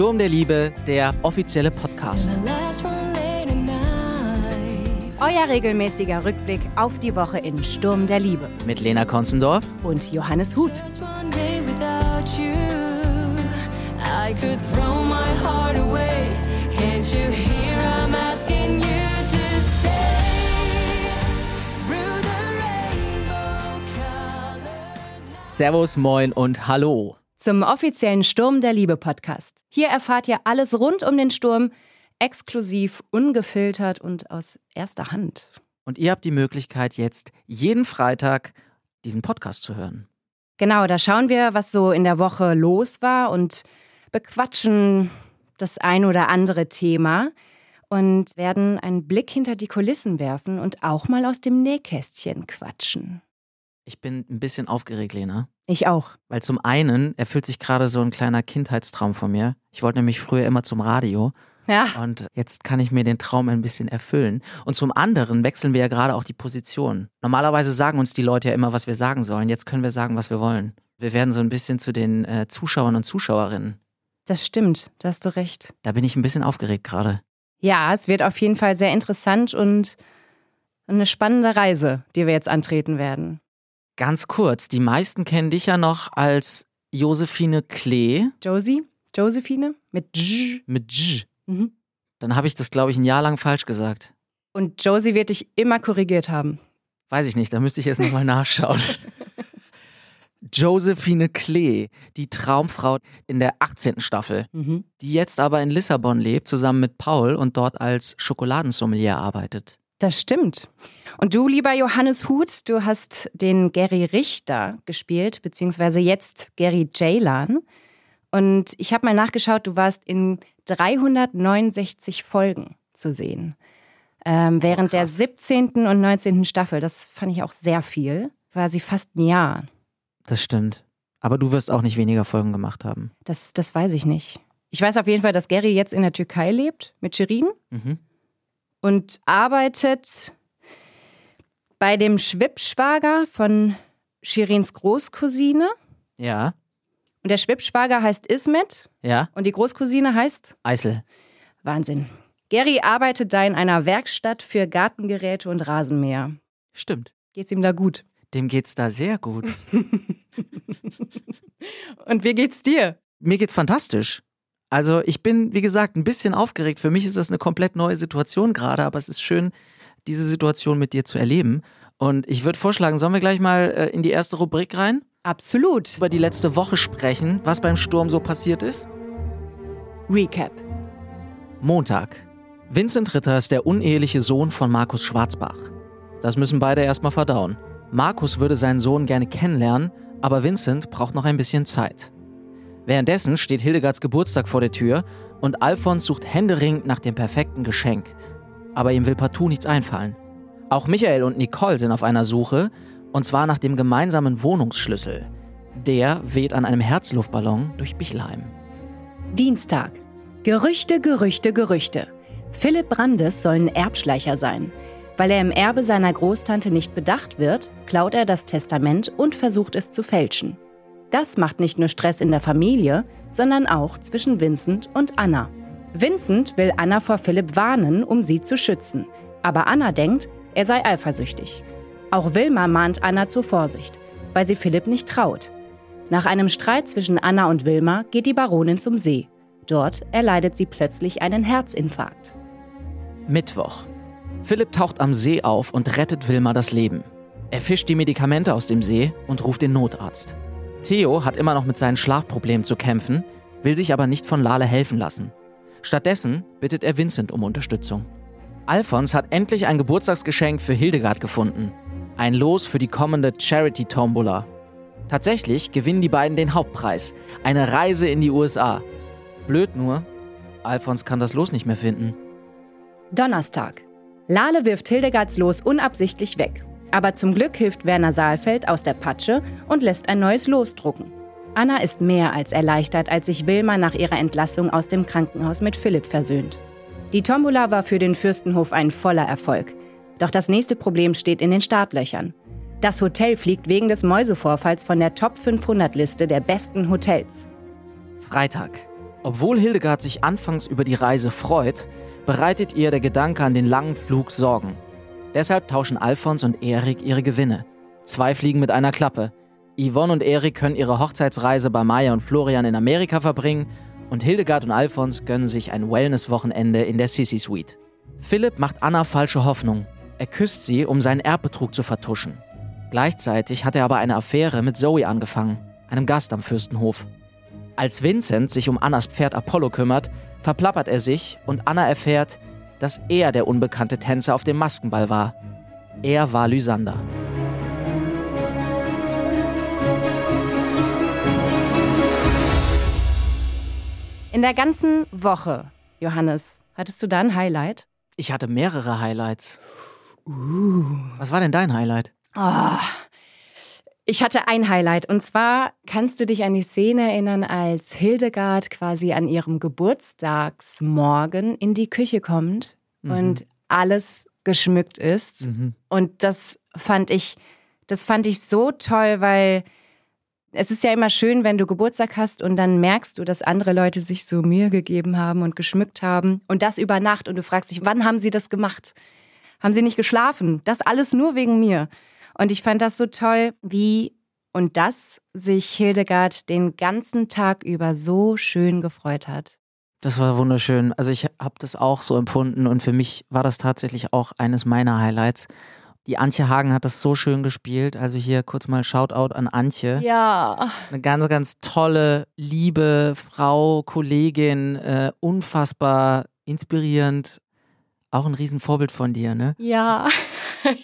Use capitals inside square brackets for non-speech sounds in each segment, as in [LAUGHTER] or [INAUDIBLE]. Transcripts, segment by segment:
Sturm der Liebe, der offizielle Podcast. Euer regelmäßiger Rückblick auf die Woche in Sturm der Liebe. Mit Lena Konzendorf. Und Johannes Huth. Just one day without you, I could throw my heart away. Can't you hear I'm asking you to stay through the rainbow colored Servus, moin und hallo. Zum offiziellen Sturm der Liebe Podcast. Hier erfahrt ihr alles rund um den Sturm, exklusiv, ungefiltert und aus erster Hand. Und ihr habt die Möglichkeit, jetzt jeden Freitag diesen Podcast zu hören. Genau, da schauen wir, was so in der Woche los war und bequatschen das ein oder andere Thema und werden einen Blick hinter die Kulissen werfen und auch mal aus dem Nähkästchen quatschen. Ich bin ein bisschen aufgeregt, Lena. Ich auch. Weil zum einen erfüllt sich gerade so ein kleiner Kindheitstraum von mir. Ich wollte nämlich früher immer zum Radio Ja. und jetzt kann ich mir den Traum ein bisschen erfüllen. Und zum anderen wechseln wir ja gerade auch die Position. Normalerweise sagen uns die Leute ja immer, was wir sagen sollen. Jetzt können wir sagen, was wir wollen. Wir werden so ein bisschen zu den äh, Zuschauern und Zuschauerinnen. Das stimmt, da hast du recht. Da bin ich ein bisschen aufgeregt gerade. Ja, es wird auf jeden Fall sehr interessant und eine spannende Reise, die wir jetzt antreten werden. Ganz kurz, die meisten kennen dich ja noch als Josephine Klee Josie? Josephine? Mit J. mit J. Mhm. Dann habe ich das, glaube ich, ein Jahr lang falsch gesagt. Und Josie wird dich immer korrigiert haben. Weiß ich nicht, da müsste ich jetzt nochmal nachschauen. [LAUGHS] Josephine Klee, die Traumfrau in der 18. Staffel, Mhm. die jetzt aber in Lissabon lebt, zusammen mit Paul und dort als Schokoladensommelier arbeitet. Das stimmt. Und du, lieber Johannes Huth, du hast den Gary Richter gespielt, beziehungsweise jetzt Gary Jaylan. Und ich habe mal nachgeschaut, du warst in 369 Folgen zu sehen. Ähm, während der 17. und 19. Staffel, das fand ich auch sehr viel, war sie fast ein Jahr. Das stimmt. Aber du wirst auch nicht weniger Folgen gemacht haben. Das, das weiß ich nicht. Ich weiß auf jeden Fall, dass Gary jetzt in der Türkei lebt mit Shirin Mhm. Und arbeitet bei dem Schwippschwager von Shirins Großcousine. Ja, Und der Schwippschwager heißt Ismet ja, und die Großcousine heißt Eisel. Wahnsinn. Gary arbeitet da in einer Werkstatt für Gartengeräte und Rasenmäher. Stimmt. Geht's ihm da gut? Dem geht's da sehr gut. [LAUGHS] Und wie geht's dir? Mir geht's fantastisch. Also ich bin, wie gesagt, ein bisschen aufgeregt. Für mich ist das eine komplett neue Situation gerade, aber es ist schön, diese Situation mit dir zu erleben. Und ich würde vorschlagen, sollen wir gleich mal äh, in die erste Rubrik rein? Absolut. Über die letzte Woche sprechen, was beim Sturm so passiert ist? Recap. Montag. Vincent Ritter ist der uneheliche Sohn von Markus Schwarzbach. Das müssen beide erstmal verdauen. Markus würde seinen Sohn gerne kennenlernen, aber Vincent braucht noch ein bisschen Zeit. Währenddessen steht Hildegards Geburtstag vor der Tür und Alfons sucht händeringend nach dem perfekten Geschenk. Aber ihm will partout nichts einfallen. Auch Michael und Nicole sind auf einer Suche, und zwar nach dem gemeinsamen Wohnungsschlüssel. Der weht an einem Herzluftballon durch Bichelheim. Dienstag. Gerüchte, Gerüchte, Gerüchte. Philipp Brandes soll ein Erbschleicher sein. Weil er im Erbe seiner Großtante nicht bedacht wird, klaut er das Testament und versucht es zu fälschen. Das macht nicht nur Stress in der Familie, sondern auch zwischen Vincent und Anna. Vincent will Anna vor Philipp warnen, um sie zu schützen. Aber Anna denkt, er sei eifersüchtig. Auch Wilma mahnt Anna zur Vorsicht, weil sie Philipp nicht traut. Nach einem Streit zwischen Anna und Wilma geht die Baronin zum See. Dort erleidet sie plötzlich einen Herzinfarkt. Mittwoch. Philipp taucht am See auf und rettet Wilma das Leben. Er fischt die Medikamente aus dem See und ruft den Notarzt. Theo hat immer noch mit seinen Schlafproblemen zu kämpfen, will sich aber nicht von Lale helfen lassen. Stattdessen bittet er Vincent um Unterstützung. Alfons hat endlich ein Geburtstagsgeschenk für Hildegard gefunden. Ein Los für die kommende Charity Tombola. Tatsächlich gewinnen die beiden den Hauptpreis. Eine Reise in die USA. Blöd nur, Alfons kann das Los nicht mehr finden. Donnerstag. Lale wirft Hildegards Los unabsichtlich weg. Aber zum Glück hilft Werner Saalfeld aus der Patsche und lässt ein neues Los drucken. Anna ist mehr als erleichtert, als sich Wilma nach ihrer Entlassung aus dem Krankenhaus mit Philipp versöhnt. Die Tombola war für den Fürstenhof ein voller Erfolg. Doch das nächste Problem steht in den Startlöchern. Das Hotel fliegt wegen des Mäusevorfalls von der Top 500 Liste der besten Hotels. Freitag. Obwohl Hildegard sich anfangs über die Reise freut, bereitet ihr der Gedanke an den langen Flug Sorgen. Deshalb tauschen Alfons und Erik ihre Gewinne. Zwei fliegen mit einer Klappe. Yvonne und Erik können ihre Hochzeitsreise bei Maya und Florian in Amerika verbringen und Hildegard und Alfons gönnen sich ein Wellness-Wochenende in der Sissy Suite. Philipp macht Anna falsche Hoffnung. Er küsst sie, um seinen Erbbetrug zu vertuschen. Gleichzeitig hat er aber eine Affäre mit Zoe angefangen, einem Gast am Fürstenhof. Als Vincent sich um Annas Pferd Apollo kümmert, verplappert er sich und Anna erfährt, dass er der unbekannte Tänzer auf dem Maskenball war. Er war Lysander. In der ganzen Woche, Johannes, hattest du da ein Highlight? Ich hatte mehrere Highlights. Was war denn dein Highlight? Oh, ich hatte ein Highlight und zwar kannst du dich an die Szene erinnern, als Hildegard quasi an ihrem Geburtstagsmorgen in die Küche kommt und alles geschmückt ist. Und das fand ich, das fand ich so toll, weil es ist ja immer schön, wenn du Geburtstag hast und dann merkst du, dass andere Leute sich so Mühe gegeben haben und geschmückt haben und das über Nacht und du fragst dich, wann haben sie das gemacht? Haben sie nicht geschlafen? Das alles nur wegen mir. Und ich fand das so toll, wie und dass sich Hildegard den ganzen Tag über so schön gefreut hat. Das war wunderschön. Also ich habe das auch so empfunden und für mich war das tatsächlich auch eines meiner Highlights. Die Antje Hagen hat das so schön gespielt. Also hier kurz mal Shoutout an Antje. Ja. Eine ganz, ganz tolle, liebe Frau, Kollegin, äh, unfassbar inspirierend. Auch ein Riesenvorbild von dir, ne? Ja. [LAUGHS]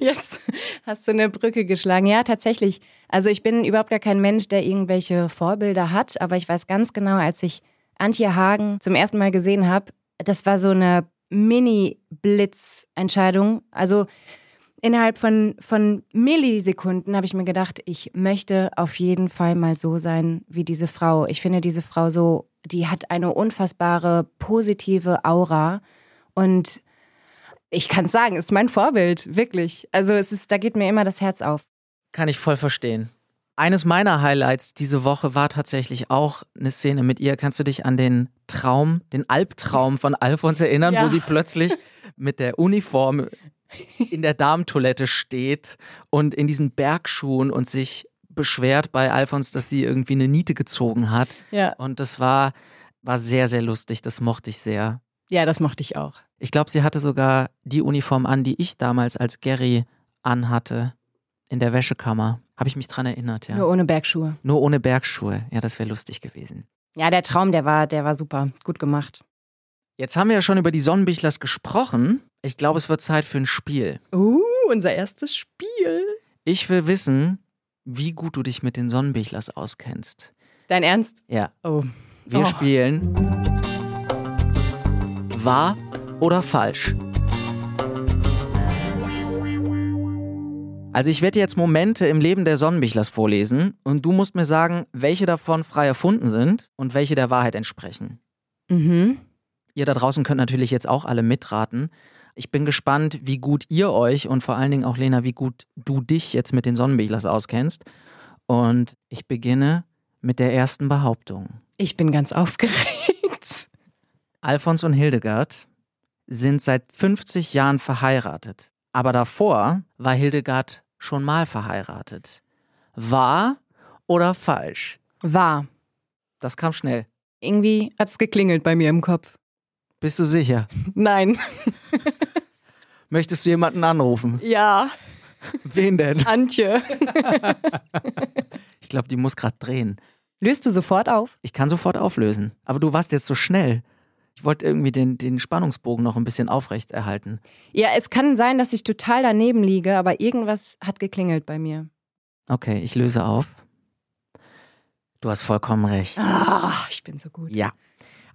Jetzt hast du eine Brücke geschlagen. Ja, tatsächlich. Also ich bin überhaupt gar kein Mensch, der irgendwelche Vorbilder hat, aber ich weiß ganz genau, als ich Antje Hagen zum ersten Mal gesehen habe, das war so eine Mini-Blitz-Entscheidung. Also innerhalb von, von Millisekunden habe ich mir gedacht, ich möchte auf jeden Fall mal so sein wie diese Frau. Ich finde diese Frau so, die hat eine unfassbare positive Aura und ich kann es sagen, ist mein Vorbild, wirklich. Also es ist, da geht mir immer das Herz auf. Kann ich voll verstehen. Eines meiner Highlights diese Woche war tatsächlich auch eine Szene mit ihr. Kannst du dich an den Traum, den Albtraum von Alfons erinnern, Ja. wo sie plötzlich mit der Uniform in der Damentoilette steht und in diesen Bergschuhen und sich beschwert bei Alfons, dass sie irgendwie eine Niete gezogen hat. Ja. Und das war, war sehr, sehr lustig. Das mochte ich sehr. Ja, das mochte ich auch. Ich glaube, sie hatte sogar die Uniform an, die ich damals als Gary anhatte. In der Wäschekammer. Habe ich mich dran erinnert, ja. Nur ohne Bergschuhe. Nur ohne Bergschuhe. Ja, das wäre lustig gewesen. Ja, der Traum, der war, der war super. Gut gemacht. Jetzt haben wir ja schon über die Sonnenbichlers gesprochen. Ich glaube, es wird Zeit für ein Spiel. Uh, unser erstes Spiel. Ich will wissen, wie gut du dich mit den Sonnenbichlers auskennst. Dein Ernst? Ja, Oh. wir Oh. spielen wahr oder falsch. Also ich werde jetzt Momente im Leben der Sonnenbichlers vorlesen und du musst mir sagen, welche davon frei erfunden sind und welche der Wahrheit entsprechen. Mhm. Ihr da draußen könnt natürlich jetzt auch alle mitraten. Ich bin gespannt, wie gut ihr euch und vor allen Dingen auch Lena, wie gut du dich jetzt mit den Sonnenbichlers auskennst. Und ich beginne mit der ersten Behauptung. Ich bin ganz aufgeregt. Alfons und Hildegard sind seit 50 Jahren verheiratet. Aber davor war Hildegard schon mal verheiratet. Wahr oder falsch? War. Das kam schnell. Irgendwie hat's geklingelt bei mir im Kopf. Bist du sicher? [LAUGHS] Nein. [LAUGHS] Möchtest du jemanden anrufen? Ja, Wen denn? Antje. [LAUGHS] Ich glaube, die muss gerade drehen. Löst du sofort auf? Ich kann sofort auflösen. Aber du warst jetzt so schnell. Ich wollte irgendwie den, den Spannungsbogen noch ein bisschen aufrecht erhalten. Ja, es kann sein, dass ich total daneben liege, aber irgendwas hat geklingelt bei mir. Okay, ich löse auf. Du hast vollkommen recht. Ah, ich bin so gut. Ja.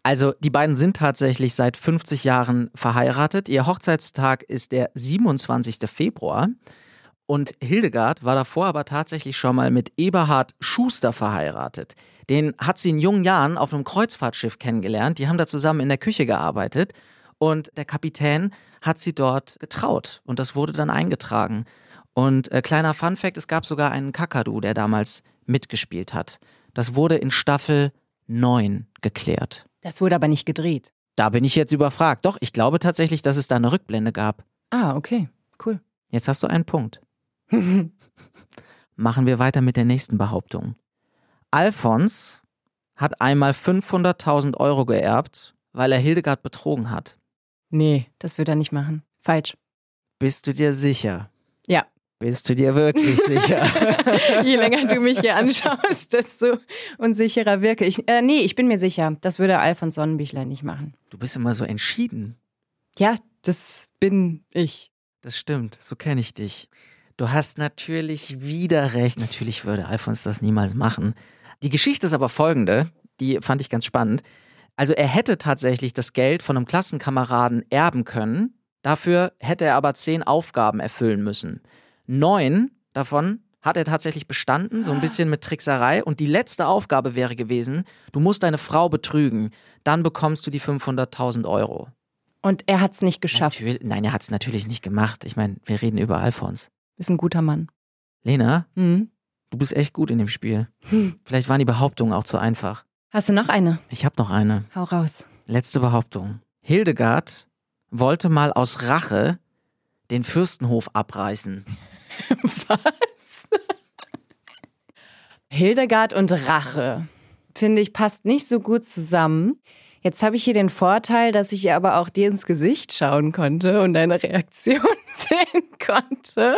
Also, die beiden sind tatsächlich seit 50 Jahren verheiratet. Ihr Hochzeitstag ist der 27. Februar. Und Hildegard war davor aber tatsächlich schon mal mit Eberhard Schuster verheiratet. Den hat sie in jungen Jahren auf einem Kreuzfahrtschiff kennengelernt. Die haben da zusammen in der Küche gearbeitet. Und der Kapitän hat sie dort getraut. Und das wurde dann eingetragen. Und äh, kleiner Fun-Fact: Es gab sogar einen Kakadu, der damals mitgespielt hat. Das wurde in Staffel 9 geklärt. Das wurde aber nicht gedreht. Da bin ich jetzt überfragt. Doch, ich glaube tatsächlich, dass es da eine Rückblende gab. Ah, okay. Cool. Jetzt hast du einen Punkt. [LAUGHS] Machen wir weiter mit der nächsten Behauptung. Alfons hat einmal 500.000 Euro geerbt, weil er Hildegard betrogen hat. Nee, das wird er nicht machen. Falsch. Bist du dir sicher? Ja. Bist du dir wirklich [LAUGHS] sicher? Je länger du mich hier anschaust, desto unsicherer wirke ich. Äh, nee, ich bin mir sicher. Das würde Alfons Sonnenbichler nicht machen. Du bist immer so entschieden. Ja, das bin ich. Das stimmt, so kenne ich dich. Du hast natürlich wieder recht. Natürlich würde Alfons das niemals machen. Die Geschichte ist aber folgende, die fand ich ganz spannend. Also er hätte tatsächlich das Geld von einem Klassenkameraden erben können. Dafür hätte er aber zehn Aufgaben erfüllen müssen. Neun davon hat er tatsächlich bestanden, so ein bisschen mit Trickserei. Und die letzte Aufgabe wäre gewesen, du musst deine Frau betrügen. Dann bekommst du die 500.000 Euro. Und er hat's nicht geschafft. Natürlich, nein, er hat es natürlich nicht gemacht. Ich meine, wir reden über Alfons. Ist ein guter Mann. Lena, Mhm. Du bist echt gut in dem Spiel. Hm. Vielleicht waren die Behauptungen auch zu einfach. Hast du noch eine? Ich habe noch eine. Hau raus. Letzte Behauptung. Hildegard wollte mal aus Rache den Fürstenhof abreißen. [LAUGHS] Was? Hildegard und Rache. Finde ich, passt nicht so gut zusammen. Jetzt habe ich hier den Vorteil, dass ich ihr aber auch dir ins Gesicht schauen konnte und deine Reaktion [LAUGHS] sehen konnte.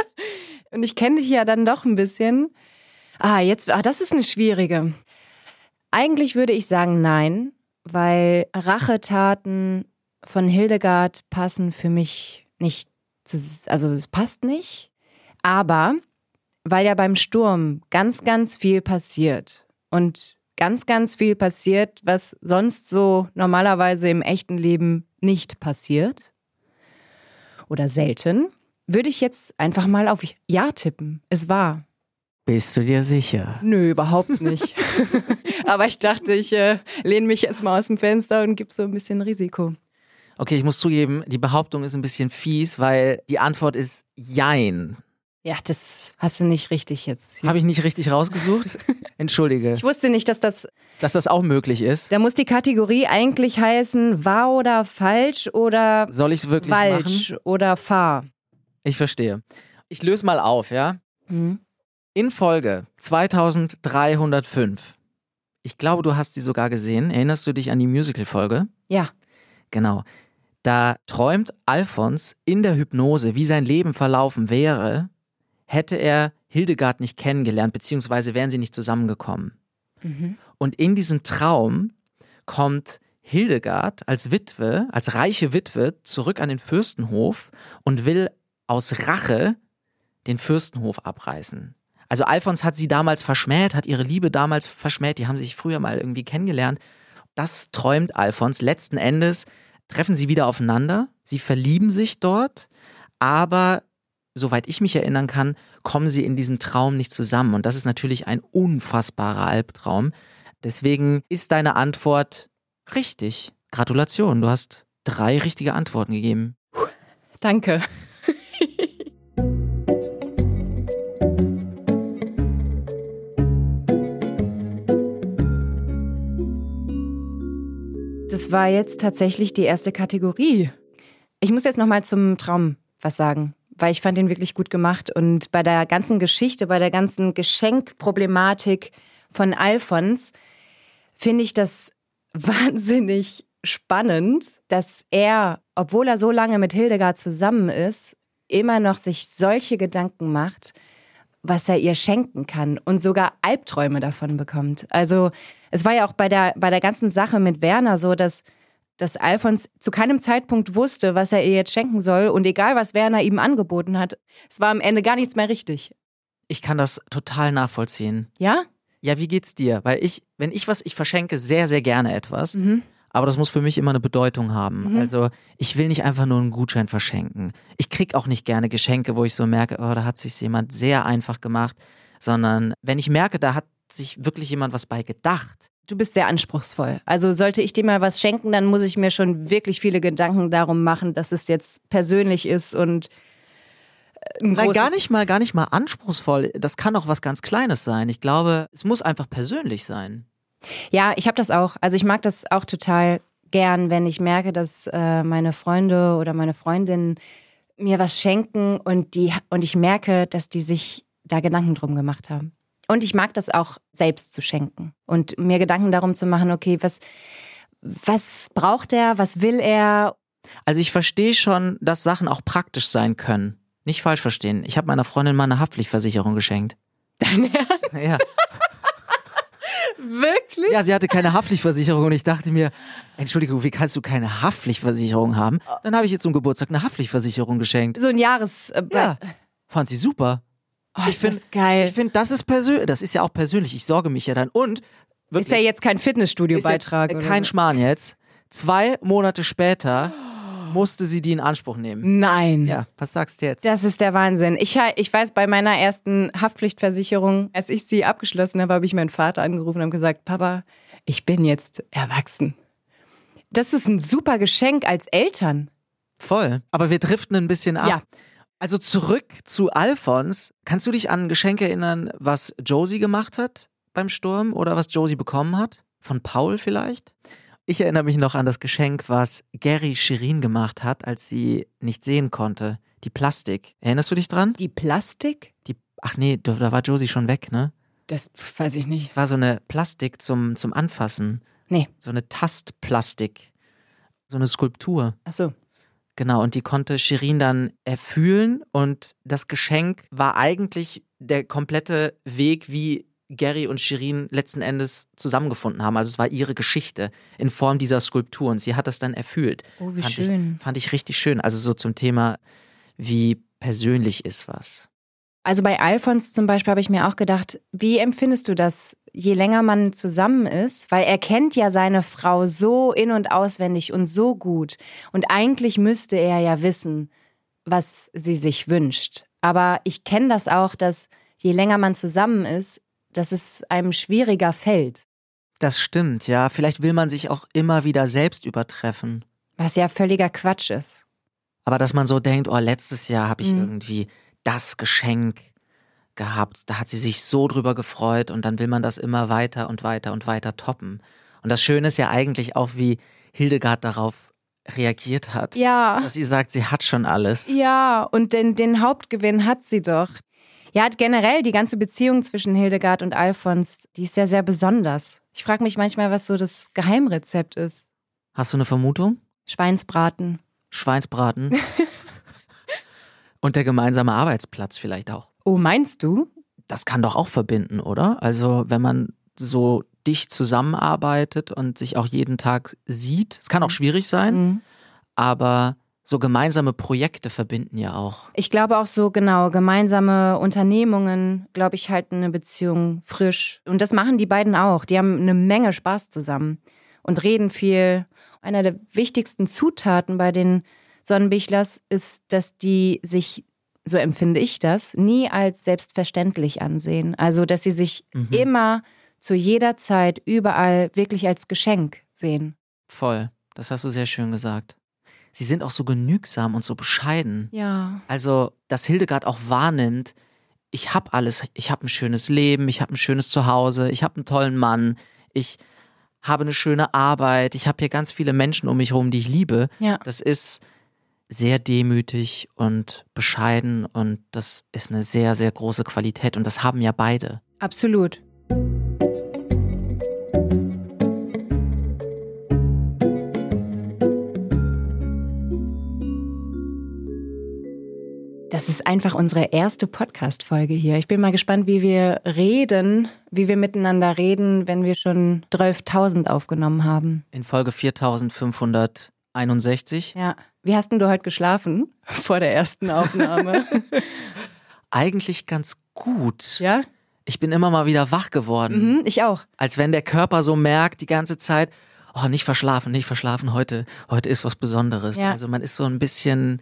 Und ich kenne dich ja dann doch ein bisschen. Ah, jetzt, ah, das ist eine schwierige. Eigentlich würde ich sagen nein, weil Rachetaten von Hildegard passen für mich nicht zu, also es passt nicht. Aber weil ja beim Sturm ganz, ganz viel passiert und ganz, ganz viel passiert, was sonst so normalerweise im echten Leben nicht passiert oder selten, würde ich jetzt einfach mal auf Ja tippen. Es war. Bist du dir sicher? Nö, überhaupt nicht. [LAUGHS] Aber ich dachte, ich äh, lehne mich jetzt mal aus dem Fenster und gebe so ein bisschen Risiko. Okay, ich muss zugeben, die Behauptung ist ein bisschen fies, weil die Antwort ist Jein. Ja, das hast du nicht richtig jetzt. Habe ich nicht richtig rausgesucht? [LAUGHS] Entschuldige, Ich wusste nicht, dass das. dass das auch möglich ist. Da muss die Kategorie eigentlich heißen wahr oder falsch oder Soll ich es wirklich falsch machen? oder fahr. Ich verstehe. Ich löse mal auf, ja? Hm. In Folge 2305. Ich glaube, du hast sie sogar gesehen. Erinnerst du dich an die Musical-Folge? Ja. Genau. Da träumt Alfons in der Hypnose, wie sein Leben verlaufen wäre, hätte er Hildegard nicht kennengelernt, beziehungsweise wären sie nicht zusammengekommen. Mhm. Und in diesem Traum kommt Hildegard als Witwe, als reiche Witwe zurück an den Fürstenhof und will aus Rache den Fürstenhof abreißen. Also Alfons hat sie damals verschmäht, hat ihre Liebe damals verschmäht, die haben sich früher mal irgendwie kennengelernt. Das träumt Alfons. Letzten Endes treffen sie wieder aufeinander, sie verlieben sich dort, aber soweit ich mich erinnern kann, kommen sie in diesem Traum nicht zusammen. Und das ist natürlich ein unfassbarer Albtraum. Deswegen ist deine Antwort richtig. Gratulation, du hast drei richtige Antworten gegeben. Danke. Das war jetzt tatsächlich die erste Kategorie. Ich muss jetzt noch mal zum Traum was sagen, weil ich fand den wirklich gut gemacht und bei der ganzen Geschichte, bei der ganzen Geschenkproblematik von Alfons finde ich das [LAUGHS] wahnsinnig spannend, dass er, obwohl er so lange mit Hildegard zusammen ist, immer noch sich solche Gedanken macht, was er ihr schenken kann und sogar Albträume davon bekommt. Also es war ja auch bei der, bei der ganzen Sache mit Werner so, dass dass Alfons zu keinem Zeitpunkt wusste, was er ihr jetzt schenken soll. Und egal, was Werner ihm angeboten hat, es war am Ende gar nichts mehr richtig. Ich kann das total nachvollziehen. Ja? Ja, wie geht's dir? Weil ich, wenn ich was, ich verschenke sehr, sehr gerne etwas. Mhm. Aber das muss für mich immer eine Bedeutung haben. Also ich will nicht einfach nur einen Gutschein verschenken. Ich krieg auch nicht gerne Geschenke, wo ich so merke, oh, da hat sich jemand sehr einfach gemacht. Sondern wenn ich merke, da hat sich wirklich jemand was bei gedacht. Du bist sehr anspruchsvoll. Also sollte ich dir mal was schenken, dann muss ich mir schon wirklich viele Gedanken darum machen, dass es jetzt persönlich ist und äh, ein Nein, gar nicht mal, gar nicht mal anspruchsvoll. Das kann auch was ganz Kleines sein. Ich glaube, es muss einfach persönlich sein. Ja, ich habe das auch. Also ich mag das auch total gern, wenn ich merke, dass äh, meine Freunde oder meine Freundinnen mir was schenken und die und ich merke, dass die sich da Gedanken drum gemacht haben. Und ich mag das auch selbst zu schenken und mir Gedanken darum zu machen, okay, was was braucht er, was will er? Also ich verstehe schon, dass Sachen auch praktisch sein können. Nicht falsch verstehen. Ich habe meiner Freundin mal eine Haftpflichtversicherung geschenkt. Dein Ja. Wirklich? ja, sie hatte keine Haftpflichtversicherung und ich dachte mir, Entschuldigung, wie kannst du keine Haftpflichtversicherung haben? Dann habe ich jetzt zum Geburtstag eine Haftpflichtversicherung geschenkt. So ein Jahres. Äh, Ja, fand sie super. oh, ich ist find- das geil. Ich finde, das ist persönlich, das ist ja auch persönlich. Ich sorge mich ja dann und ist ja jetzt kein Fitnessstudio-Beitrag. Ja, kein so. Schmarrn jetzt. Zwei Monate später [GASPS] musste sie die in Anspruch nehmen. Nein. Ja, was sagst du jetzt? Das ist der Wahnsinn. Ich, ich weiß, bei meiner ersten Haftpflichtversicherung, als ich sie abgeschlossen habe, habe ich meinen Vater angerufen und gesagt, Papa, ich bin jetzt erwachsen. Das ist ein super Geschenk als Eltern. Voll. Aber wir driften ein bisschen ab. Ja. Also zurück zu Alphons. Kannst du dich an ein Geschenk erinnern, was Josie gemacht hat beim Sturm oder was Josie bekommen hat? Von Paul vielleicht? Ich erinnere mich noch an das Geschenk, was Gary Shirin gemacht hat, als sie nicht sehen konnte. Die Plastik. Erinnerst du dich dran? Die Plastik? Die, ach nee, da da war Josie schon weg, ne? Das weiß ich nicht. Es war so eine Plastik zum, zum Anfassen. Nee. So eine Tastplastik. So eine Skulptur. Ach so. Genau, und die konnte Shirin dann erfühlen und das Geschenk war eigentlich der komplette Weg, wie Gary und Shirin letzten Endes zusammengefunden haben. Also es war ihre Geschichte in Form dieser Skulptur und sie hat das dann erfüllt. Oh, wie fand schön. Ich, fand ich richtig schön. Also so zum Thema, wie persönlich ist was. Also bei Alfons zum Beispiel habe ich mir auch gedacht, wie empfindest du das, je länger man zusammen ist? Weil er kennt ja seine Frau so in- und auswendig und so gut. Und eigentlich müsste er ja wissen, was sie sich wünscht. Aber ich kenne das auch, dass je länger man zusammen ist, dass es einem schwieriger fällt. Das stimmt, ja. Vielleicht will man sich auch immer wieder selbst übertreffen. Was ja völliger Quatsch ist. Aber dass man so denkt, oh, letztes Jahr habe ich Mhm. irgendwie das Geschenk gehabt, da hat sie sich so drüber gefreut und dann will man das immer weiter und weiter und weiter toppen. Und das Schöne ist ja eigentlich auch, wie Hildegard darauf reagiert hat. Ja. Dass sie sagt, sie hat schon alles. Ja, und den, den Hauptgewinn hat sie doch. Ja, generell die ganze Beziehung zwischen Hildegard und Alfons, die ist ja sehr besonders. Ich frage mich manchmal, was so das Geheimrezept ist. Hast du eine Vermutung? Schweinsbraten. Schweinsbraten. [LAUGHS] und der gemeinsame Arbeitsplatz vielleicht auch. Oh, meinst du? das kann doch auch verbinden, oder? Also wenn man so dicht zusammenarbeitet und sich auch jeden Tag sieht, es kann auch schwierig sein, Mhm. aber so gemeinsame Projekte verbinden ja auch. Ich glaube auch so, genau, gemeinsame Unternehmungen, glaube ich, halten eine Beziehung frisch. Und das machen die beiden auch. Die haben eine Menge Spaß zusammen und reden viel. Einer der wichtigsten Zutaten bei den Sonnenbichlers ist, dass die sich, so empfinde ich das, nie als selbstverständlich ansehen. Also, dass sie sich immer zu jeder Zeit überall wirklich als Geschenk sehen. Voll. Das hast du sehr schön gesagt. Sie sind auch so genügsam und so bescheiden. Ja. Also, dass Hildegard auch wahrnimmt, ich habe alles, ich habe ein schönes Leben, ich habe ein schönes Zuhause, ich habe einen tollen Mann, ich habe eine schöne Arbeit, ich habe hier ganz viele Menschen um mich herum, die ich liebe. Ja. Das ist sehr demütig und bescheiden und das ist eine sehr, sehr große Qualität und das haben ja beide. Absolut. Das ist einfach unsere erste Podcast-Folge hier. Ich bin mal gespannt, wie wir reden, wie wir miteinander reden, wenn wir schon 12.000 aufgenommen haben. In Folge 4561. Ja. Wie hast denn du heute geschlafen [LAUGHS] vor der ersten Aufnahme? [LAUGHS] Eigentlich ganz gut. ja? Ich bin immer mal wieder wach geworden. Mhm, ich auch. Als wenn der Körper so merkt die ganze Zeit, oh, nicht verschlafen, nicht verschlafen, heute, heute ist was Besonderes. Ja. Also man ist so ein bisschen,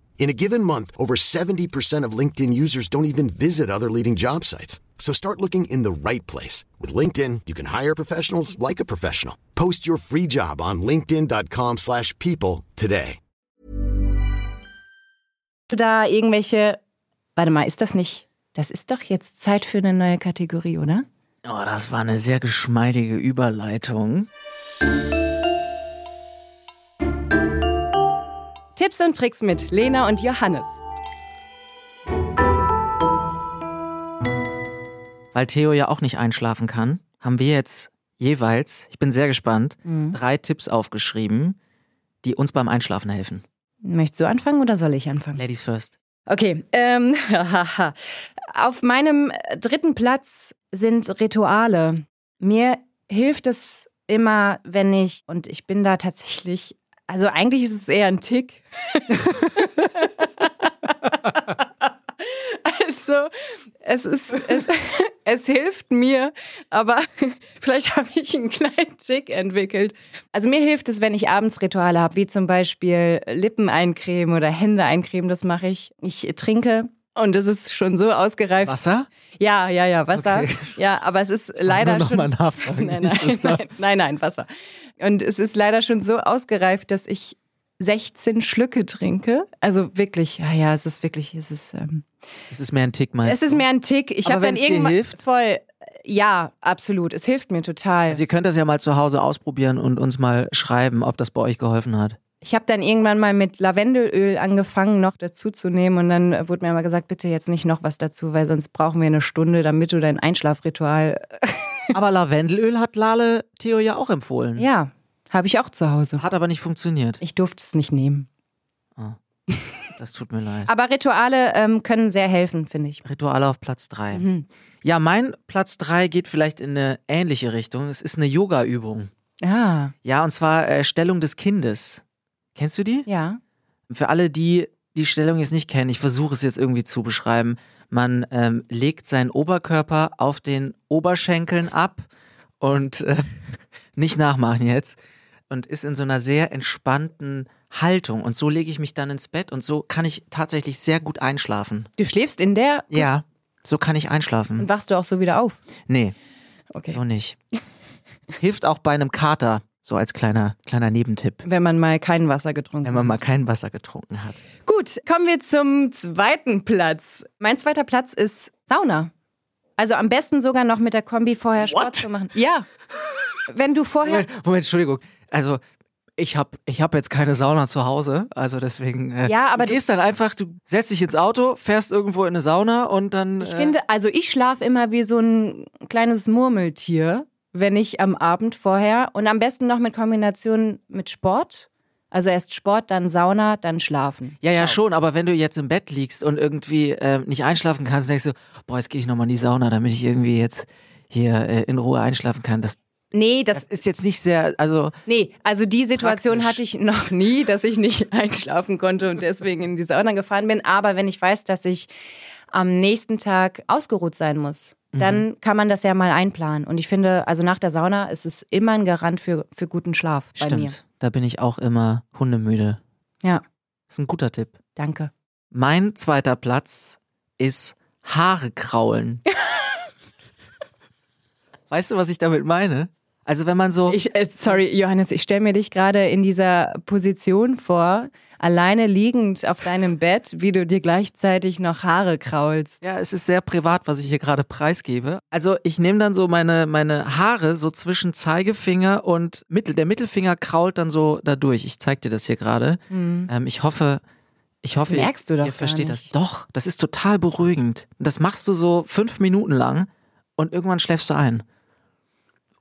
In a given month, over 70% of LinkedIn users don't even visit other leading job sites. So start looking in the right place. With LinkedIn, you can hire professionals like a professional. Post your free job on linkedin.com/people slash people today. da irgendwelche. Warte mal, ist das nicht. Das ist doch jetzt Zeit für eine neue Kategorie, oder? Oh, das war eine sehr geschmeidige Überleitung. Tipps und Tricks mit Lena und Johannes. Weil Theo ja auch nicht einschlafen kann, haben wir jetzt jeweils, ich bin sehr gespannt, drei Tipps aufgeschrieben, die uns beim Einschlafen helfen. Möchtest du anfangen oder soll ich anfangen? Ladies first. Okay, ähm, [LAUGHS] auf meinem dritten Platz sind Rituale. Mir hilft es immer, wenn ich, und ich bin da tatsächlich, also eigentlich ist es eher ein Tick. also, es ist, es, es hilft mir, aber vielleicht habe ich einen kleinen Tick entwickelt. Also mir hilft es, wenn ich abends Rituale habe, wie zum Beispiel Lippen eincremen oder Hände eincremen, das mache ich. Ich trinke und es ist schon so ausgereift. Wasser? Ja, ja, ja, Wasser. Okay. Ja, aber es ist leider nur schon. mal nachfragen, [LAUGHS] Nein, nein, Wasser. nein, [LAUGHS] nein, nein, Wasser. Und es ist leider schon so ausgereift, dass ich 16 Schlücke trinke. Also wirklich, ja, ja, es ist wirklich, es ist, ähm, Es ist mehr ein Tick, meinst es ist mehr ein Tick. Ich habe dann wenn's dir irgendwann hilft? voll, ja, absolut. Es hilft mir total. Also ihr könnt das ja mal zu Hause ausprobieren und uns mal schreiben, ob das bei euch geholfen hat. Ich habe dann irgendwann mal mit Lavendelöl angefangen, noch dazu zu nehmen. Und dann äh, wurde mir aber gesagt, bitte jetzt nicht noch was dazu, weil sonst brauchen wir eine Stunde, damit du dein Einschlafritual. Aber [LAUGHS] Lavendelöl hat Lale Theo ja auch empfohlen. Ja, habe ich auch zu Hause. Hat aber nicht funktioniert. Ich durfte es nicht nehmen. Das tut mir leid. [LAUGHS] Aber Rituale ähm, können sehr helfen, finde ich. Rituale auf Platz 3. Mhm. Ja, mein Platz 3 geht vielleicht in eine ähnliche Richtung. Es ist eine Yoga-Übung. Ah, Ja, und zwar äh, Stellung des Kindes. Kennst du die? ja. Für alle, die die Stellung jetzt nicht kennen, ich versuche es jetzt irgendwie zu beschreiben. Man ähm, legt seinen Oberkörper auf den Oberschenkeln ab und äh, [LAUGHS] nicht nachmachen jetzt und ist in so einer sehr entspannten Haltung. Und so lege ich mich dann ins Bett und so kann ich tatsächlich sehr gut einschlafen. Du schläfst in der Ja, so kann ich einschlafen. und wachst du auch so wieder auf. Nee, Okay. so nicht. Hilft auch bei einem Kater, so als kleiner, kleiner Nebentipp, Wenn man mal kein Wasser getrunken wenn man mal kein Wasser getrunken hat. Gut, kommen wir zum zweiten Platz. Mein zweiter Platz ist Sauna. Also am besten sogar noch mit der Kombi vorher Sport What? zu machen. Ja. Wenn du vorher. Moment, Moment, Entschuldigung. Also, ich habe ich hab jetzt keine Sauna zu Hause, also deswegen. Äh, Ja, aber du du- gehst dann einfach, du setzt dich ins Auto, fährst irgendwo in eine Sauna und dann. Ich äh, finde, also ich schlafe immer wie so ein kleines Murmeltier, wenn ich am Abend vorher und am besten noch mit Kombination mit Sport. Also erst Sport, dann Sauna, dann Schlafen. Ja, ja, schon, aber wenn du jetzt im Bett liegst und irgendwie äh, nicht einschlafen kannst, denkst du, boah, jetzt gehe ich nochmal in die Sauna, damit ich irgendwie jetzt hier äh, in Ruhe einschlafen kann. Das, Nee, das, das ist jetzt nicht sehr, also nee, also die Situation Praktisch. hatte ich noch nie, dass ich nicht [LAUGHS] einschlafen konnte und deswegen in die Sauna gefahren bin. Aber wenn ich weiß, dass ich am nächsten Tag ausgeruht sein muss, Mhm. dann kann man das ja mal einplanen. Und ich finde, also nach der Sauna ist es immer ein Garant für, für guten Schlaf bei stimmt. mir. Da bin ich auch immer hundemüde. Ja, ist ein guter Tipp. danke. Mein zweiter Platz ist Haare kraulen. [LAUGHS] weißt du, was ich damit meine? Also wenn man so. Ich, äh, sorry, Johannes, ich stelle mir dich gerade in dieser Position vor, alleine liegend auf deinem Bett, wie du dir gleichzeitig noch Haare kraulst. ja, es ist sehr privat, was ich hier gerade preisgebe. Also ich nehme dann so meine, meine Haare so zwischen Zeigefinger und Mittel. Der Mittelfinger krault dann so da durch. Ich zeig dir das hier gerade. Ähm, ich hoffe, Ich hoffe, ihr- merkst du doch ihr versteht das. Doch, das ist total beruhigend. Das machst du so fünf Minuten lang und irgendwann schläfst du ein.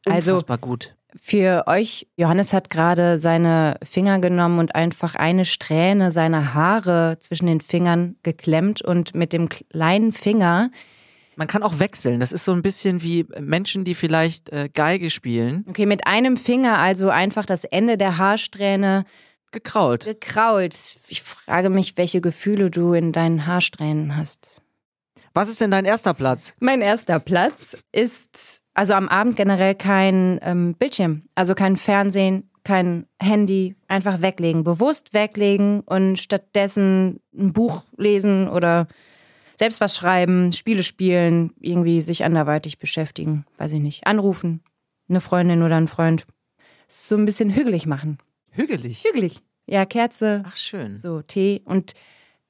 Also- gut. Für euch, Johannes hat gerade seine Finger genommen und einfach eine Strähne seiner Haare zwischen den Fingern geklemmt und mit dem kleinen Finger, Man kann auch wechseln. Das ist so ein bisschen wie Menschen, die vielleicht äh, Geige spielen, okay, mit einem Finger also einfach das Ende der Haarsträhne gekrault. gekrault. Ich frage mich, welche Gefühle du in deinen Haarsträhnen hast. Was ist denn dein erster Platz? Mein erster Platz ist also am Abend generell kein ähm, Bildschirm, also kein Fernsehen, kein Handy, einfach weglegen, bewusst weglegen und stattdessen ein Buch lesen oder selbst was schreiben, Spiele spielen, irgendwie sich anderweitig beschäftigen, weiß ich nicht, anrufen, eine Freundin oder einen Freund. So ein bisschen hügelig machen. Hügelig. Hügelig. Ja, Kerze, Ach, schön. so Tee und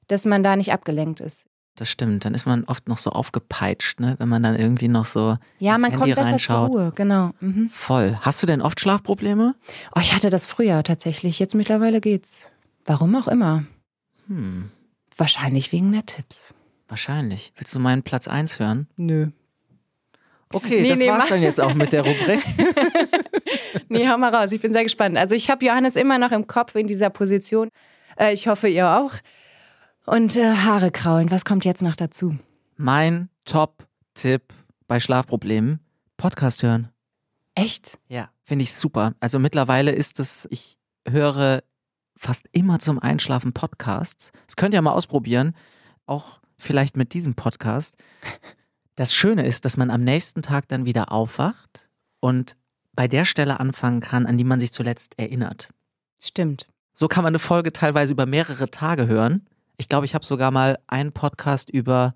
dass man da nicht abgelenkt ist. Das stimmt. Dann ist man oft noch so aufgepeitscht, ne? wenn man dann irgendwie noch so Ja, man Handy kommt besser reinschaut. zur Ruhe, genau. Mhm. Voll. Hast du denn oft Schlafprobleme? Oh, ich hatte das früher tatsächlich. Jetzt mittlerweile geht's. Warum auch immer. Hm, Wahrscheinlich wegen der Tipps. wahrscheinlich. Willst du meinen Platz 1 hören? Nö. Okay, Nee, das nee, war's dann jetzt auch mit der Rubrik. [LAUGHS] Nee, hau mal raus. Ich bin sehr gespannt. Also ich habe Johannes immer noch im Kopf in dieser Position. Äh, ich hoffe, ihr auch. Und äh, Haare kraulen. Was kommt jetzt noch dazu? mein Top-Tipp bei Schlafproblemen: Podcast hören. Echt? Ja. Finde ich super. Also mittlerweile ist es, ich höre fast immer zum Einschlafen Podcasts. Das könnt ihr mal ausprobieren. Auch vielleicht mit diesem Podcast. Das Schöne ist, dass man am nächsten Tag dann wieder aufwacht und bei der Stelle anfangen kann, an die man sich zuletzt erinnert. Stimmt. So kann man eine Folge teilweise über mehrere Tage hören. Ich glaube, ich habe sogar mal einen Podcast über,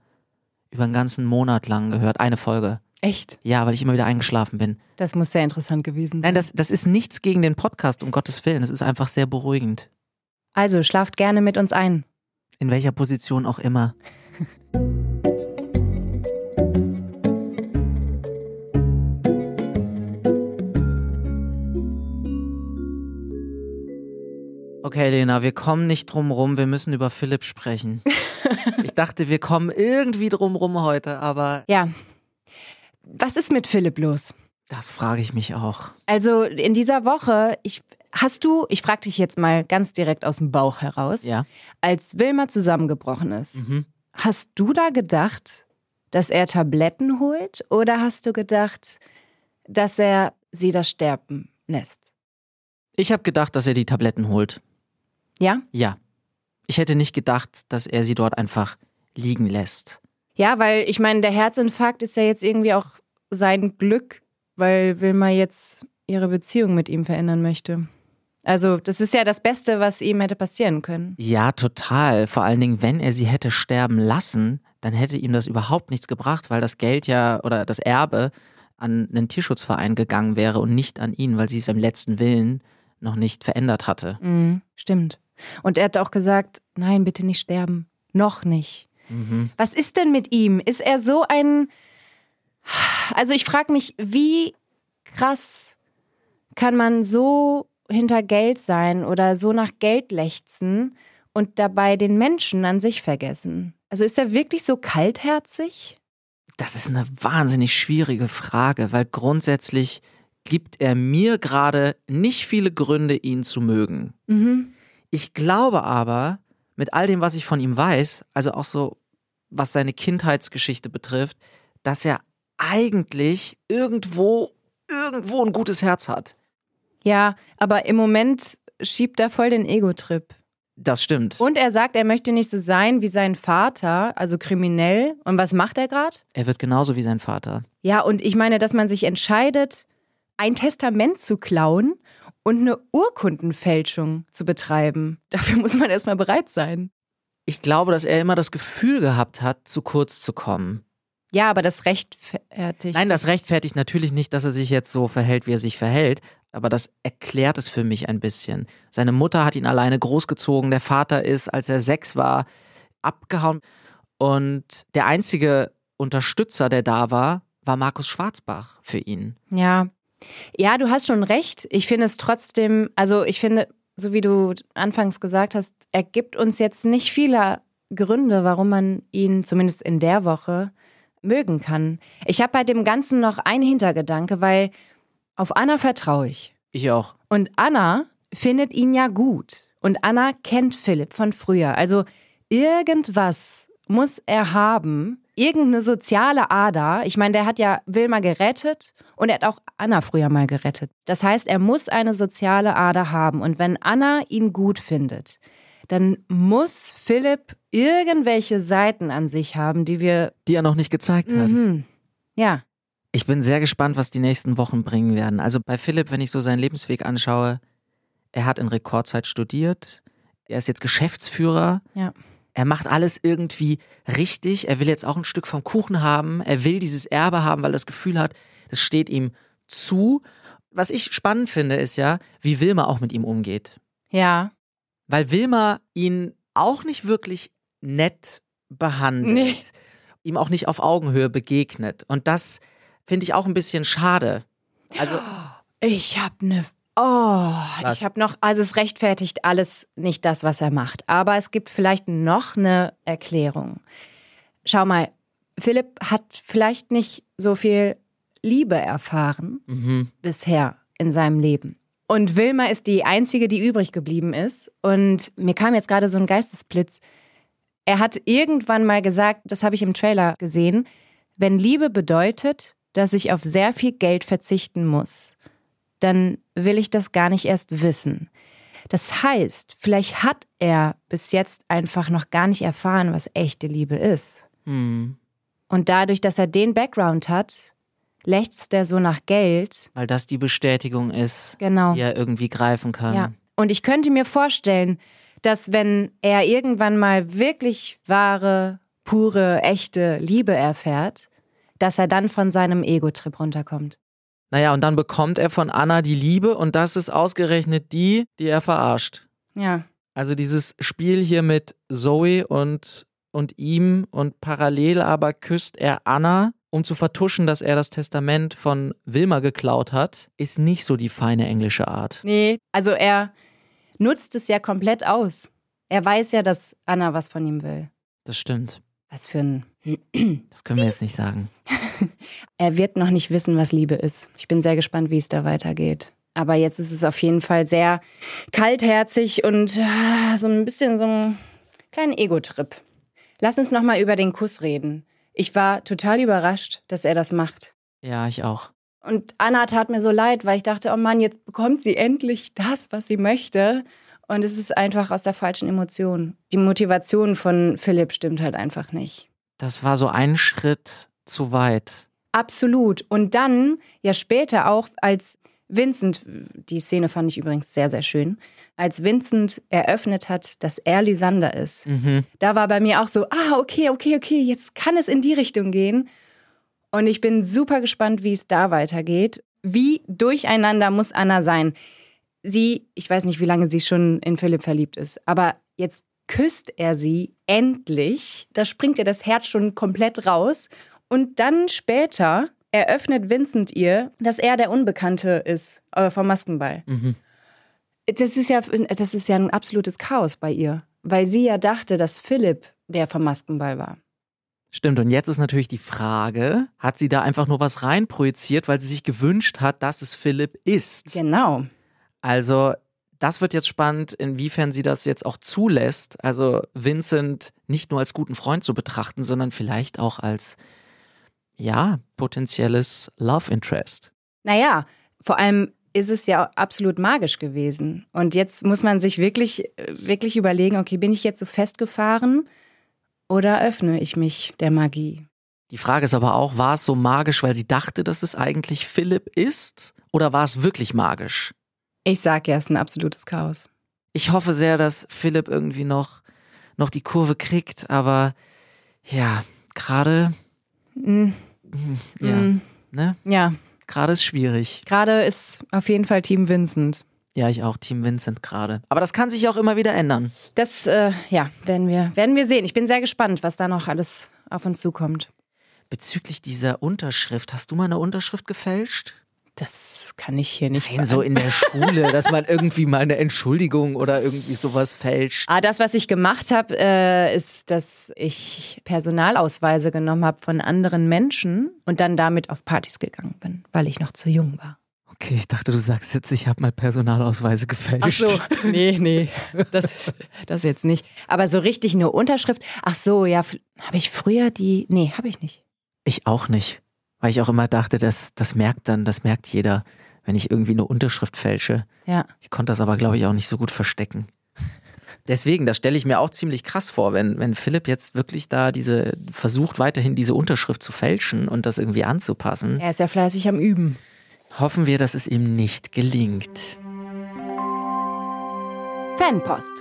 über einen ganzen Monat lang gehört. Eine Folge. Echt? Ja, weil ich immer wieder eingeschlafen bin. Das muss sehr interessant gewesen sein. Nein, das, das ist nichts gegen den Podcast, um Gottes Willen. Es ist einfach sehr beruhigend. also schlaft gerne mit uns ein. In welcher Position auch immer. [LAUGHS] Okay, Lena, wir kommen nicht drum rum. Wir müssen über Philipp sprechen. [LAUGHS] Ich dachte, wir kommen irgendwie drum rum heute, aber Ja. Was ist mit Philipp los? das frage ich mich auch. Also in dieser Woche, ich, hast du, ich frage dich jetzt mal ganz direkt aus dem Bauch heraus, Ja. als Wilma zusammengebrochen ist, Mhm. hast du da gedacht, dass er Tabletten holt oder hast du gedacht, dass er sie da sterben lässt? Ich habe gedacht, dass er die Tabletten holt. Ja? Ja. Ich hätte nicht gedacht, dass er sie dort einfach liegen lässt. Ja, weil ich meine, der Herzinfarkt ist ja jetzt irgendwie auch sein Glück, weil Wilma jetzt ihre Beziehung mit ihm verändern möchte. Also, das ist ja das Beste, was ihm hätte passieren können. Ja, total. Vor allen Dingen, wenn er sie hätte sterben lassen, dann hätte ihm das überhaupt nichts gebracht, weil das Geld ja oder das Erbe an einen Tierschutzverein gegangen wäre und nicht an ihn, weil sie es im letzten Willen noch nicht verändert hatte. Mhm, stimmt. Und er hat auch gesagt, nein, bitte nicht sterben. Noch nicht. Mhm. Was ist denn mit ihm? Ist er so ein... Also ich frage mich, wie krass kann man so hinter Geld sein oder so nach Geld lechzen und dabei den Menschen an sich vergessen? Also ist er wirklich so kaltherzig? Das ist eine wahnsinnig schwierige Frage, weil grundsätzlich gibt er mir gerade nicht viele Gründe, ihn zu mögen. Mhm. Ich glaube aber, mit all dem, was ich von ihm weiß, also auch so, was seine Kindheitsgeschichte betrifft, dass er eigentlich irgendwo, irgendwo ein gutes Herz hat. Ja, aber im Moment schiebt er voll den Ego-Trip. Das stimmt. Und er sagt, er möchte nicht so sein wie sein Vater, also kriminell. Und was macht er gerade? er wird genauso wie sein Vater. Ja, und ich meine, dass man sich entscheidet, ein Testament zu klauen und eine Urkundenfälschung zu betreiben. [LAUGHS] Dafür muss man erstmal bereit sein. Ich glaube, dass er immer das Gefühl gehabt hat, zu kurz zu kommen. Ja, aber das rechtfertigt. Nein, das rechtfertigt natürlich nicht, dass er sich jetzt so verhält, wie er sich verhält, aber das erklärt es für mich ein bisschen. Seine Mutter hat ihn alleine großgezogen, der Vater ist, als er sechs war, abgehauen und der einzige Unterstützer, der da war, war Markus Schwarzbach für ihn. Ja. Ja, du hast schon recht. Ich finde es trotzdem, also ich finde, so wie du anfangs gesagt hast, er gibt uns jetzt nicht viele Gründe, warum man ihn zumindest in der Woche mögen kann. Ich habe bei dem Ganzen noch einen Hintergedanke, weil auf Anna vertraue ich. Ich auch. Und Anna findet ihn ja gut. Und Anna kennt Philipp von früher. Also irgendwas muss er haben, irgendeine soziale Ader. Ich meine, der hat ja Wilma gerettet und er hat auch Anna früher mal gerettet. Das heißt, er muss eine soziale Ader haben. Und wenn Anna ihn gut findet, dann muss Philipp irgendwelche Seiten an sich haben, die wir. Die er noch nicht gezeigt hat. Mhm. Ja. Ich bin sehr gespannt, was die nächsten Wochen bringen werden. Also bei Philipp, wenn ich so seinen Lebensweg anschaue, er hat in Rekordzeit studiert, er ist jetzt Geschäftsführer, Ja. Er macht alles irgendwie richtig, er will jetzt auch ein Stück vom Kuchen haben, er will dieses Erbe haben, weil er das Gefühl hat, es steht ihm zu. Was ich spannend finde, ist ja, wie Wilma auch mit ihm umgeht. Ja. Weil Wilma ihn auch nicht wirklich nett behandelt, Nee. ihm auch nicht auf Augenhöhe begegnet. Und das finde ich auch ein bisschen schade. Also, Ich habe eine. Oh, Was? ich habe noch. Also, es rechtfertigt alles nicht das, was er macht. Aber es gibt vielleicht noch eine Erklärung. Schau mal, Philipp hat vielleicht nicht so viel Liebe erfahren mhm. bisher in seinem Leben. Und Wilma ist die einzige, die übrig geblieben ist. Und mir kam jetzt gerade so ein Geistesblitz. Er hat irgendwann mal gesagt, das habe ich im Trailer gesehen, wenn Liebe bedeutet, dass ich auf sehr viel Geld verzichten muss, dann will ich das gar nicht erst wissen. Das heißt, vielleicht hat er bis jetzt einfach noch gar nicht erfahren, was echte Liebe ist. Hm. Und dadurch, dass er den Background hat, lechzt er so nach Geld. weil das die Bestätigung ist, Genau. die er irgendwie greifen kann. Ja. Und ich könnte mir vorstellen, dass wenn er irgendwann mal wirklich wahre, pure, echte Liebe erfährt, dass er dann von seinem Ego-Trip runterkommt. Naja, und dann bekommt er von Anna die Liebe und das ist ausgerechnet die, die er verarscht. Ja. Also dieses Spiel hier mit Zoe und, und ihm und parallel aber küsst er Anna, um zu vertuschen, dass er das Testament von Wilma geklaut hat, ist nicht so die feine englische Art. Nee. Also er nutzt es ja komplett aus. Er weiß ja, dass Anna was von ihm will. Das stimmt. Was für ein. Das können wir jetzt nicht sagen. [LAUGHS] Er wird noch nicht wissen, was Liebe ist. Ich bin sehr gespannt, wie es da weitergeht. Aber jetzt ist es auf jeden Fall sehr kaltherzig und ah, so ein bisschen so ein kleiner Ego-Trip. Lass uns noch mal über den Kuss reden. Ich war total überrascht, dass er das macht. Ja, ich auch. Und Anna tat mir so leid, weil ich dachte, oh Mann, jetzt bekommt sie endlich das, was sie möchte. Und es ist einfach aus der falschen Emotion. Die Motivation von Philipp stimmt halt einfach nicht. Das war so ein Schritt zu weit. Absolut. Und dann, ja später auch, als Vincent, die Szene fand ich übrigens sehr, sehr schön, als Vincent eröffnet hat, dass er Lysander ist, Mhm. da war bei mir auch so, ah, okay, okay, okay, jetzt kann es in die Richtung gehen. Und ich bin super gespannt, wie es da weitergeht. Wie durcheinander muss Anna sein? Sie, ich weiß nicht, wie lange sie schon in Philipp verliebt ist, aber jetzt küsst er sie endlich. Da springt ihr das Herz schon komplett raus. Und dann später eröffnet Vincent ihr, dass er der Unbekannte ist äh, vom Maskenball. Mhm. Das ist ja, das ist ja ein absolutes Chaos bei ihr, weil sie ja dachte, dass Philipp der vom Maskenball war. Stimmt, und jetzt ist natürlich die Frage, hat sie da einfach nur was reinprojiziert, weil sie sich gewünscht hat, dass es Philipp ist? Genau. Also, das wird jetzt spannend, inwiefern sie das jetzt auch zulässt. Also, Vincent nicht nur als guten Freund zu betrachten, sondern vielleicht auch als, ja, potenzielles Love Interest. Naja, vor allem ist es ja absolut magisch gewesen. Und jetzt muss man sich wirklich, wirklich überlegen, okay, bin ich jetzt so festgefahren oder öffne ich mich der Magie? Die Frage ist aber auch, war es so magisch, weil sie dachte, dass es eigentlich Philipp ist? Oder war es wirklich magisch? Ich sag ja, es ist ein absolutes Chaos. Ich hoffe sehr, dass Philipp irgendwie noch, noch die Kurve kriegt, aber ja, gerade, Mm, ja, mm, ne? ja, Gerade ist schwierig. gerade ist auf jeden Fall Team Vincent. Ja, ich auch, Team Vincent gerade. Aber das kann sich auch immer wieder ändern. Das, äh, ja, werden wir, werden wir sehen. Ich bin sehr gespannt, was da noch alles auf uns zukommt. Bezüglich dieser Unterschrift, hast du mal eine Unterschrift gefälscht? Das kann ich hier nicht. Nein, so in der Schule, [LAUGHS] dass man irgendwie mal eine Entschuldigung oder irgendwie sowas fälscht. Ah, das, was ich gemacht habe, äh, ist, dass ich Personalausweise genommen habe von anderen Menschen und dann damit auf Partys gegangen bin, weil ich noch zu jung war. Okay, ich dachte, du sagst jetzt, ich habe mal Personalausweise gefälscht. Ach so, nee, nee, das, das jetzt nicht. Aber so richtig eine Unterschrift. Ach so, ja, habe ich früher die. Nee, habe ich nicht. Ich auch nicht. Weil ich auch immer dachte, das, das merkt dann, das merkt jeder, wenn ich irgendwie eine Unterschrift fälsche. Ja. Ich konnte das aber, glaube ich, auch nicht so gut verstecken. [LAUGHS] Deswegen, das stelle ich mir auch ziemlich krass vor, wenn, wenn Philipp jetzt wirklich da diese, versucht weiterhin diese Unterschrift zu fälschen und das irgendwie anzupassen. Er ist ja fleißig am Üben. Hoffen wir, dass es ihm nicht gelingt. Fanpost.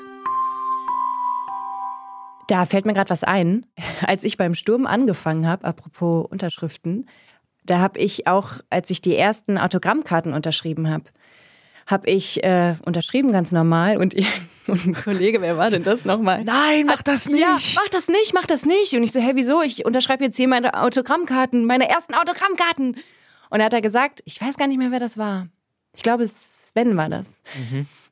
Da fällt mir gerade was ein. [LAUGHS] Als ich beim Sturm angefangen habe, apropos Unterschriften, da habe ich auch, als ich die ersten Autogrammkarten unterschrieben habe, habe ich äh, unterschrieben ganz normal und, ihr, [LAUGHS] und ein Kollege, wer war denn das nochmal? Nein, mach das nicht! Ja, mach das nicht, mach das nicht. Und ich so, hä, wieso? Ich unterschreibe jetzt hier meine Autogrammkarten, meine ersten Autogrammkarten. Und er hat da gesagt, ich weiß gar nicht mehr, wer das war. Ich glaube, Sven war das.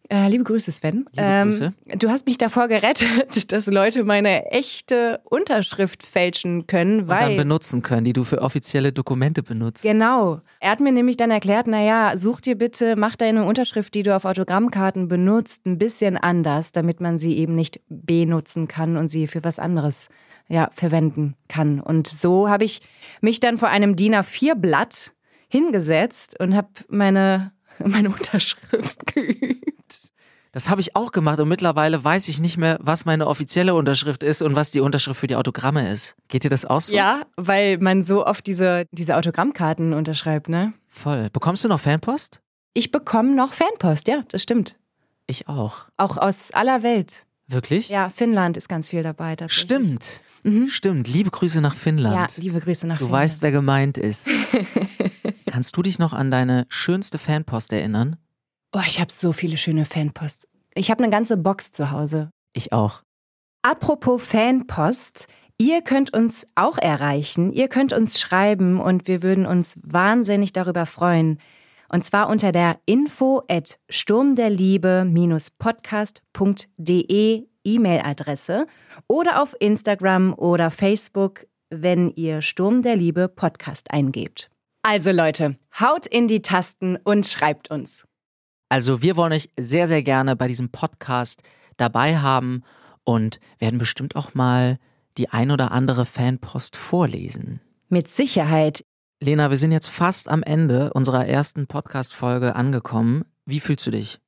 Äh, liebe Grüße, Sven. Mhm. Liebe Grüße. du hast mich davor gerettet, [LAUGHS] dass Leute meine echte Unterschrift fälschen können, Und dann weil. benutzen können, die du für offizielle Dokumente benutzt. Genau. Er hat mir nämlich dann erklärt, naja, such dir bitte, mach deine Unterschrift, die du auf Autogrammkarten benutzt, ein bisschen anders, damit man sie eben nicht benutzen kann und sie für was anderes ja, verwenden kann. Und so habe ich mich dann vor einem DIN A4-Blatt hingesetzt und habe meine, [LAUGHS] meine Unterschrift [LAUGHS] geübt. Das habe ich auch gemacht und mittlerweile weiß ich nicht mehr, was meine offizielle Unterschrift ist und was die Unterschrift für die Autogramme ist. Geht dir das auch so? Ja, weil man so oft diese, diese Autogrammkarten unterschreibt, ne? Voll. Bekommst du noch Fanpost? Ich bekomme noch Fanpost, ja, das stimmt. Ich auch. Auch aus aller Welt. Wirklich? Ja, Finnland ist ganz viel dabei. Stimmt. Stimmt. Liebe Grüße nach Finnland. Ja, liebe Grüße nach du Finnland. weißt, wer gemeint ist. [LAUGHS] Kannst du dich noch an deine schönste Fanpost erinnern? Oh, ich habe so viele schöne Fanpost. Ich habe eine ganze Box zu Hause. Ich auch. Apropos Fanpost, ihr könnt uns auch erreichen. Ihr könnt uns schreiben und wir würden uns wahnsinnig darüber freuen. Und zwar unter der info at sturmderliebe-podcast.de E-Mail-Adresse oder auf Instagram oder Facebook, wenn ihr Sturm der Liebe Podcast eingebt. Also Leute, haut in die Tasten und schreibt uns. Also wir wollen euch sehr, sehr gerne bei diesem Podcast dabei haben und werden bestimmt auch mal die ein oder andere Fanpost vorlesen. Mit Sicherheit. Lena, wir sind jetzt fast am Ende unserer ersten Podcast-Folge angekommen. Wie fühlst du dich?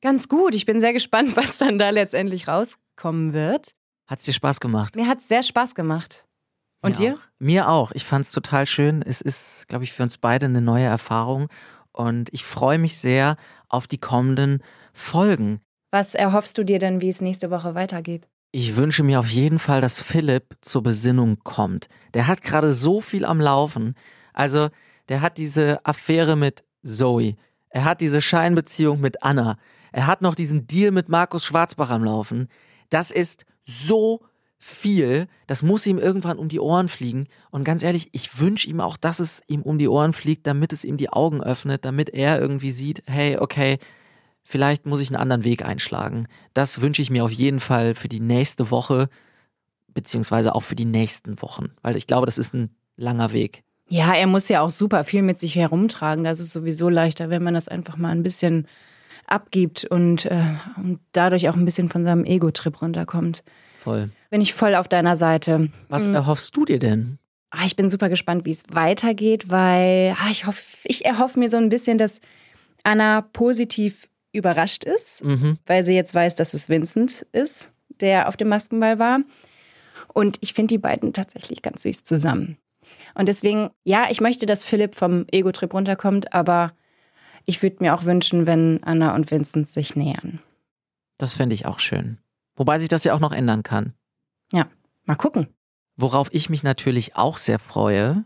Ganz gut. Ich bin sehr gespannt, [LAUGHS] was dann da letztendlich rauskommen wird. Hat's dir Spaß gemacht? Mir hat es sehr Spaß gemacht. Und dir? Auch. Mir auch. Ich fand's total schön. Es ist, glaube ich, für uns beide eine neue Erfahrung. Und ich freue mich sehr auf die kommenden Folgen. Was erhoffst du dir denn, wie es nächste Woche weitergeht? Ich wünsche mir auf jeden Fall, dass Philipp zur Besinnung kommt. Der hat gerade so viel am Laufen. Also, der hat diese Affäre mit Zoe. Er hat diese Scheinbeziehung mit Anna. Er hat noch diesen Deal mit Markus Schwarzbach am Laufen. Das ist so viel. Das muss ihm irgendwann um die Ohren fliegen. Und ganz ehrlich, ich wünsche ihm auch, dass es ihm um die Ohren fliegt, damit es ihm die Augen öffnet, damit er irgendwie sieht, hey, okay, vielleicht muss ich einen anderen Weg einschlagen. Das wünsche ich mir auf jeden Fall für die nächste Woche, beziehungsweise auch für die nächsten Wochen, weil ich glaube, das ist ein langer Weg. Ja, er muss ja auch super viel mit sich herumtragen. Das ist sowieso leichter, wenn man das einfach mal ein bisschen abgibt und, äh, und dadurch auch ein bisschen von seinem Ego-Trip runterkommt. Voll. Bin ich voll auf deiner Seite. Was erhoffst du dir denn? Ah, ich bin super gespannt, wie es weitergeht, weil ah, ich, hoff, ich erhoffe mir so ein bisschen, dass Anna positiv überrascht ist, Mhm. weil sie jetzt weiß, dass es Vincent ist, der auf dem Maskenball war. Und ich finde die beiden tatsächlich ganz süß zusammen. Und deswegen, ja, ich möchte, dass Philipp vom Ego-Trip runterkommt, aber ich würde mir auch wünschen, wenn Anna und Vincent sich nähern. Das fände ich auch schön. Wobei sich das ja auch noch ändern kann. Ja, mal gucken. Worauf ich mich natürlich auch sehr freue,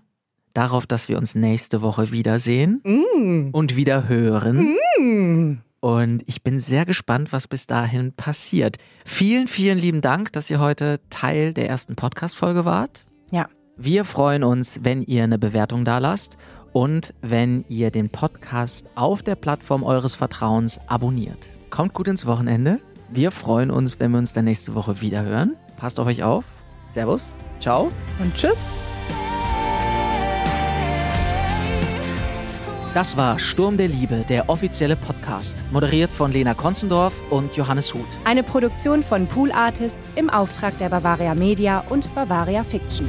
darauf, dass wir uns nächste Woche wiedersehen Mm. und wieder hören. Mm. Und ich bin sehr gespannt, was bis dahin passiert. Vielen, vielen lieben Dank, dass ihr heute Teil der ersten Podcast-Folge wart. Ja. Wir freuen uns, wenn ihr eine Bewertung da lasst und wenn ihr den Podcast auf der Plattform eures Vertrauens abonniert. Kommt gut ins Wochenende. Wir freuen uns, wenn wir uns dann nächste Woche wieder hören. Passt auf euch auf. Servus. Ciao. Und tschüss. Das war Sturm der Liebe, der offizielle Podcast, moderiert von Lena Konzendorf und Johannes Huth. Eine Produktion von Pool Artists im Auftrag der Bavaria Media und Bavaria Fiction.